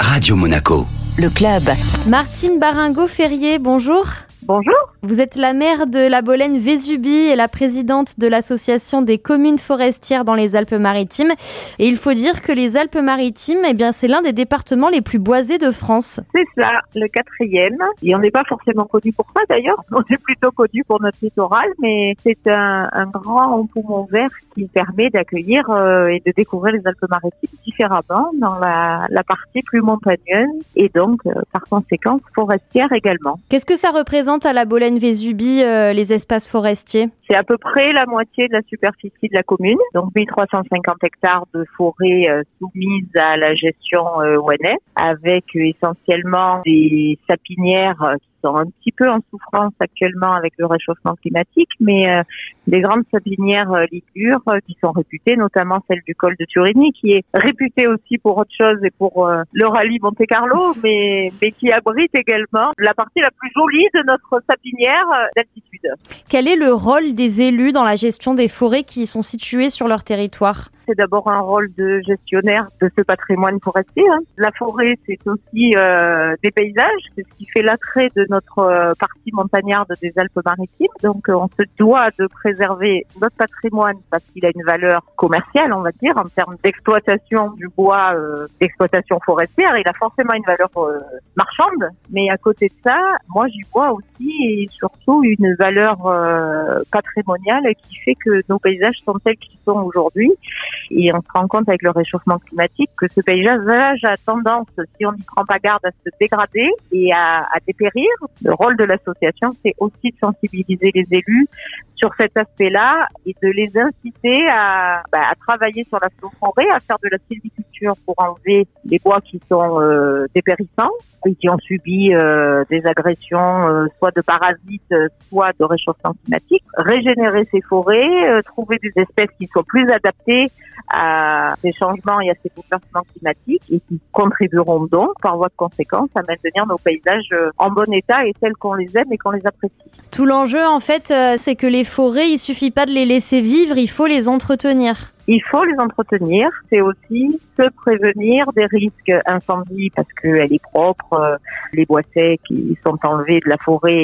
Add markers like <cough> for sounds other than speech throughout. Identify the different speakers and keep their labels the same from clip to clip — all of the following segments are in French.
Speaker 1: Radio Monaco.
Speaker 2: Le club.
Speaker 3: Martine Baringo-Ferrier, bonjour.
Speaker 4: Bonjour.
Speaker 3: Vous êtes la maire de la Bolène Vésubie et la présidente de l'association des communes forestières dans les Alpes-Maritimes. Et il faut dire que les Alpes-Maritimes, eh bien, c'est l'un des départements les plus boisés de France.
Speaker 4: C'est ça, le quatrième. Et on n'est pas forcément connu pour ça d'ailleurs. <laughs> On est plutôt connu pour notre littoral, mais c'est un, un grand poumon vert qui permet d'accueillir euh, et de découvrir les Alpes-Maritimes différemment dans la, la, partie plus montagneuse et donc, euh, par conséquent, forestière également.
Speaker 3: Qu'est-ce que ça représente à la Bolène Vésubie, euh, les espaces forestiers.
Speaker 4: C'est à peu près la moitié de la superficie de la commune, donc 1350 hectares de forêt euh, à la gestion euh, ONF, avec essentiellement des sapinières qui sont un petit peu en souffrance actuellement avec le réchauffement climatique, mais euh, des grandes sapinières euh, ligures euh, qui sont réputées, notamment celle du col de Turini, qui est réputée aussi pour autre chose et pour le rallye Monte Carlo, <laughs> mais, mais qui abrite également la partie la plus jolie de notre sapinière d'altitude.
Speaker 3: Quel est le rôle des élus dans la gestion des forêts qui sont situées sur leur territoire?
Speaker 4: C'est d'abord un rôle de gestionnaire de ce patrimoine forestier. Hein. La forêt, c'est aussi euh, des paysages, c'est ce qui fait l'attrait de notre euh, partie montagnarde des Alpes-Maritimes. Donc, euh, on se doit de préserver notre patrimoine parce qu'il a une valeur commerciale, on va dire, en termes d'exploitation du bois, euh, d'exploitation forestière. Il a forcément une valeur marchande, mais à côté de ça, moi, j'y vois aussi et surtout une valeur patrimoniale qui fait que nos paysages sont tels qu'ils sont aujourd'hui. Et on se rend compte avec le réchauffement climatique que ce paysage a tendance, si on n'y prend pas garde, à se dégrader et à dépérir. Le rôle de l'association, c'est aussi de sensibiliser les élus sur cet aspect-là et de les inciter à, bah, à travailler sur la forêt, à faire de la sylviculture pour enlever les bois qui sont euh, dépérissants et qui ont subi euh, des agressions, euh, soit de parasites, soit de réchauffement climatique, régénérer ces forêts, euh, trouver des espèces qui soient plus adaptées à ces changements et à ces bouleversements climatiques et qui contribueront donc, par voie de conséquence, à maintenir nos paysages euh, en bon état et tels qu'on les aime et qu'on les apprécie.
Speaker 3: Tout l'enjeu, en fait, euh, c'est que les forêts, il suffit pas de les laisser vivre, il faut les entretenir.
Speaker 4: Il faut les entretenir. C'est aussi se prévenir des risques incendies parce qu'elle est propre. Euh, les bois secs qui sont enlevés de la forêt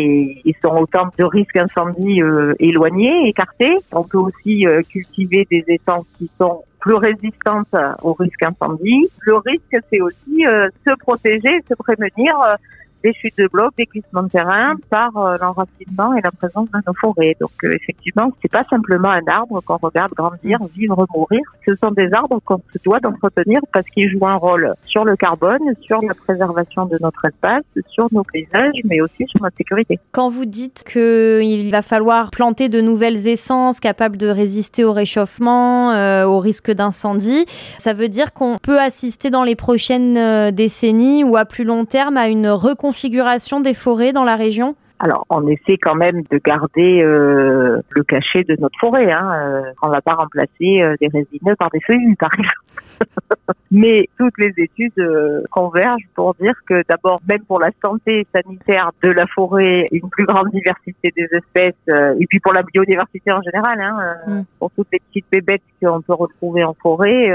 Speaker 4: et sont autant de risques incendies éloignés, écartés. On peut aussi cultiver des essences qui sont plus résistantes au risque incendie. Le risque, c'est aussi euh, se protéger, se prévenir euh, des chutes de blocs, des glissements de terrain par euh, l'enracinement et la présence de nos forêts. Donc euh, effectivement, c'est pas simplement un arbre qu'on regarde grandir, vivre, mourir. Ce sont des arbres qu'on se doit d'entretenir parce qu'ils jouent un rôle sur le carbone, sur la préservation de notre espace, sur nos paysages, mais aussi sur notre sécurité.
Speaker 3: Quand vous dites qu'il va falloir planter de nouvelles essences capables de résister au réchauffement, euh, au risque d'incendie, ça veut dire qu'on peut assister dans les prochaines décennies ou à plus long terme à une reconstruction configuration des forêts dans la région?
Speaker 4: Alors, on essaie quand même de garder euh, le cachet de notre forêt. Hein. Euh, on ne va pas remplacer euh, des résineux par des feuillus, par exemple. <laughs> Mais toutes les études euh, convergent pour dire que d'abord, même pour la santé sanitaire de la forêt, une plus grande diversité des espèces, euh, et puis pour la biodiversité en général, hein, mm. pour toutes les petites bébêtes qu'on peut retrouver en forêt,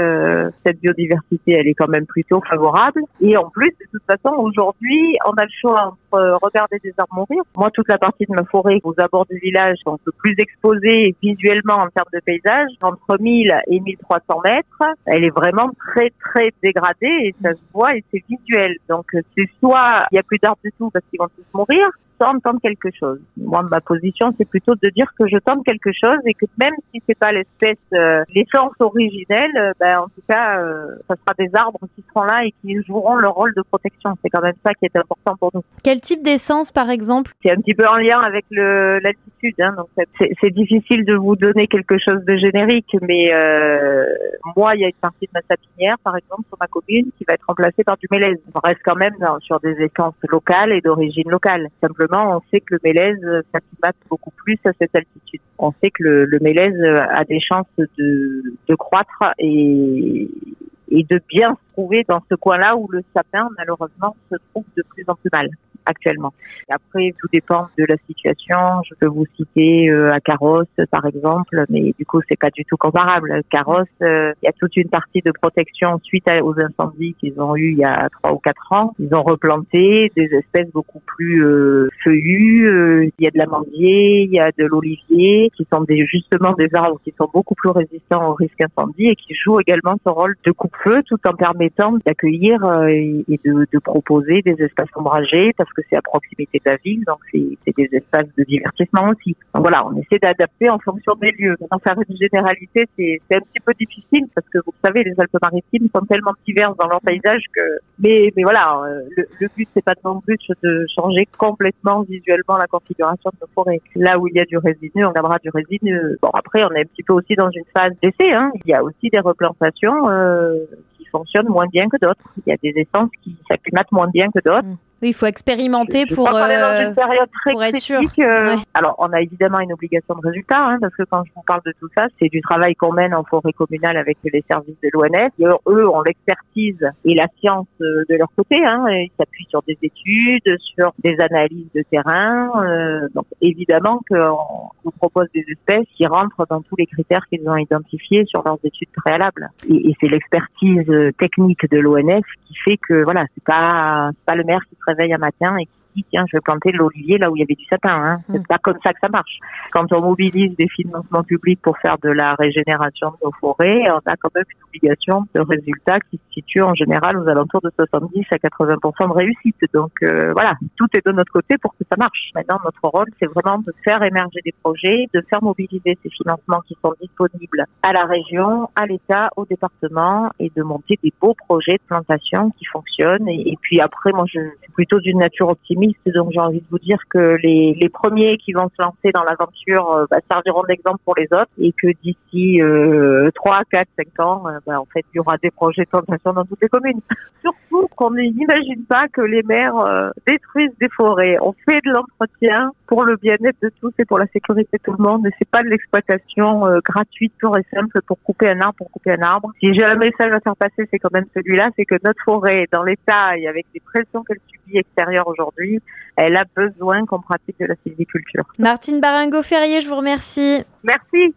Speaker 4: cette biodiversité, elle est quand même plutôt favorable. Et en plus, de toute façon, aujourd'hui, on a le choix entre regarder des arbres mourir moi, toute la partie de ma forêt aux abords du village, donc le plus exposée visuellement en termes de paysage, entre 1000 et 1300 mètres, elle est vraiment très, très dégradée et ça se voit et c'est visuel. Donc, c'est soit il n'y a plus d'arbres du tout parce qu'ils vont tous mourir, tente quelque chose. Moi, ma position, c'est plutôt de dire que je tente quelque chose et que même si c'est pas l'espèce, euh, l'essence originelle, euh, ben, en tout cas, euh, ça sera des arbres qui seront là et qui joueront leur rôle de protection. C'est quand même ça qui est important pour nous.
Speaker 3: Quel type d'essence, par exemple?
Speaker 4: C'est un petit peu en lien avec l'altitude. Hein, donc c'est difficile de vous donner quelque chose de générique, mais euh, moi, il y a une partie de ma sapinière, par exemple, sur ma commune, qui va être remplacée par du mélèze. On reste quand même sur des essences locales et d'origine locale. Simplement on sait que le mélèze s'acclimate beaucoup plus à cette altitude. On sait que le, mélèze a des chances de, croître et, et de bien se trouver dans ce coin-là où le sapin, malheureusement, se trouve de plus en plus mal. Actuellement. Après, tout dépend de la situation. Je peux vous citer euh, à Carrosse, par exemple, mais du coup, c'est pas du tout comparable. Carrosse, euh, il y a toute une partie de protection suite aux incendies qu'ils ont eu il y a trois ou quatre ans. Ils ont replanté des espèces beaucoup plus euh, feuillues. Il y a de l'amandier, il y a de l'olivier, qui sont des, justement des arbres qui sont beaucoup plus résistants au risque incendie et qui jouent également ce rôle de coupe-feu tout en permettant d'accueillir et de, de proposer des espaces ombragés parce que c'est à proximité de la ville, donc c'est des espaces de divertissement aussi. Donc voilà, on essaie d'adapter en fonction des lieux. Maintenant, faire une généralité, c'est un petit peu difficile parce que vous savez, les Alpes-Maritimes sont tellement diverses dans leur paysage que. Mais, mais voilà, euh, le, le but c'est pas non plus de changer complètement visuellement la configuration de nos forêts. Là où il y a du résidu, on gardera du résidu. Bon, après, on est un petit peu aussi dans une phase d'essai. Hein. Il y a aussi des replantations euh, fonctionnent moins bien que d'autres. Il y a des essences qui s'acclimatent moins bien que d'autres. Mm.
Speaker 3: Oui, il faut expérimenter
Speaker 4: je,
Speaker 3: pour,
Speaker 4: dans une période très
Speaker 3: pour être sûr.
Speaker 4: Euh,
Speaker 3: Ouais.
Speaker 4: Alors, on a évidemment une obligation de résultat, hein, parce que quand je vous parle de tout ça, c'est du travail qu'on mène en forêt communale avec les services de l'ONF. Eux ont l'expertise et la science euh, de leur côté. Hein, et ils s'appuient sur des études, sur des analyses de terrain. euh, donc, évidemment qu'on nous propose des espèces qui rentrent dans tous les critères qu'ils ont identifiés sur leurs études préalables. Et, et c'est l'expertise euh, technique de l'ONF qui fait que voilà, c'est pas pas le maire qui réveille un matin et qui dit tiens je vais planter l'olivier là où il y avait du sapin. Hein. C'est
Speaker 3: Mm.
Speaker 4: pas comme ça que ça marche. Quand on mobilise des financements publics pour faire de la régénération de nos forêts, on a quand même une obligation de résultat qui se situe en général aux alentours de 70 à 80% de réussite. Donc euh, voilà, tout est de notre côté pour que ça marche. Maintenant notre rôle c'est vraiment de faire émerger des projets, de faire mobiliser ces financements qui sont disponibles à la région, à l'État, au département et de monter des beaux projets de plantation qui fonctionnent. Et, et puis après, moi, je suis plutôt d'une nature optimiste, donc j'ai envie de vous dire que les, premiers qui vont se lancer dans l'aventure euh, bah, serviront d'exemple pour les autres et que d'ici euh, 3, 4, 5 ans, euh, bah, en fait, il y aura des projets de plantation dans toutes les communes. Surtout qu'on n'imagine pas que les maires euh, détruisent des forêts. On fait de l'entretien pour le bien-être de tous et pour la sécurité de tout le monde. Et c'est pas de l'exploitation gratuite, pure et simple pour couper un arbre pour couper un arbre. Si j'ai un message à faire passer, c'est quand même celui-là, c'est que notre forêt, dans l'état et avec les pressions qu'elle subit extérieures aujourd'hui, elle a besoin qu'on pratique de la sylviculture.
Speaker 3: Martine Baringo-Ferrier, je vous remercie.
Speaker 4: Merci.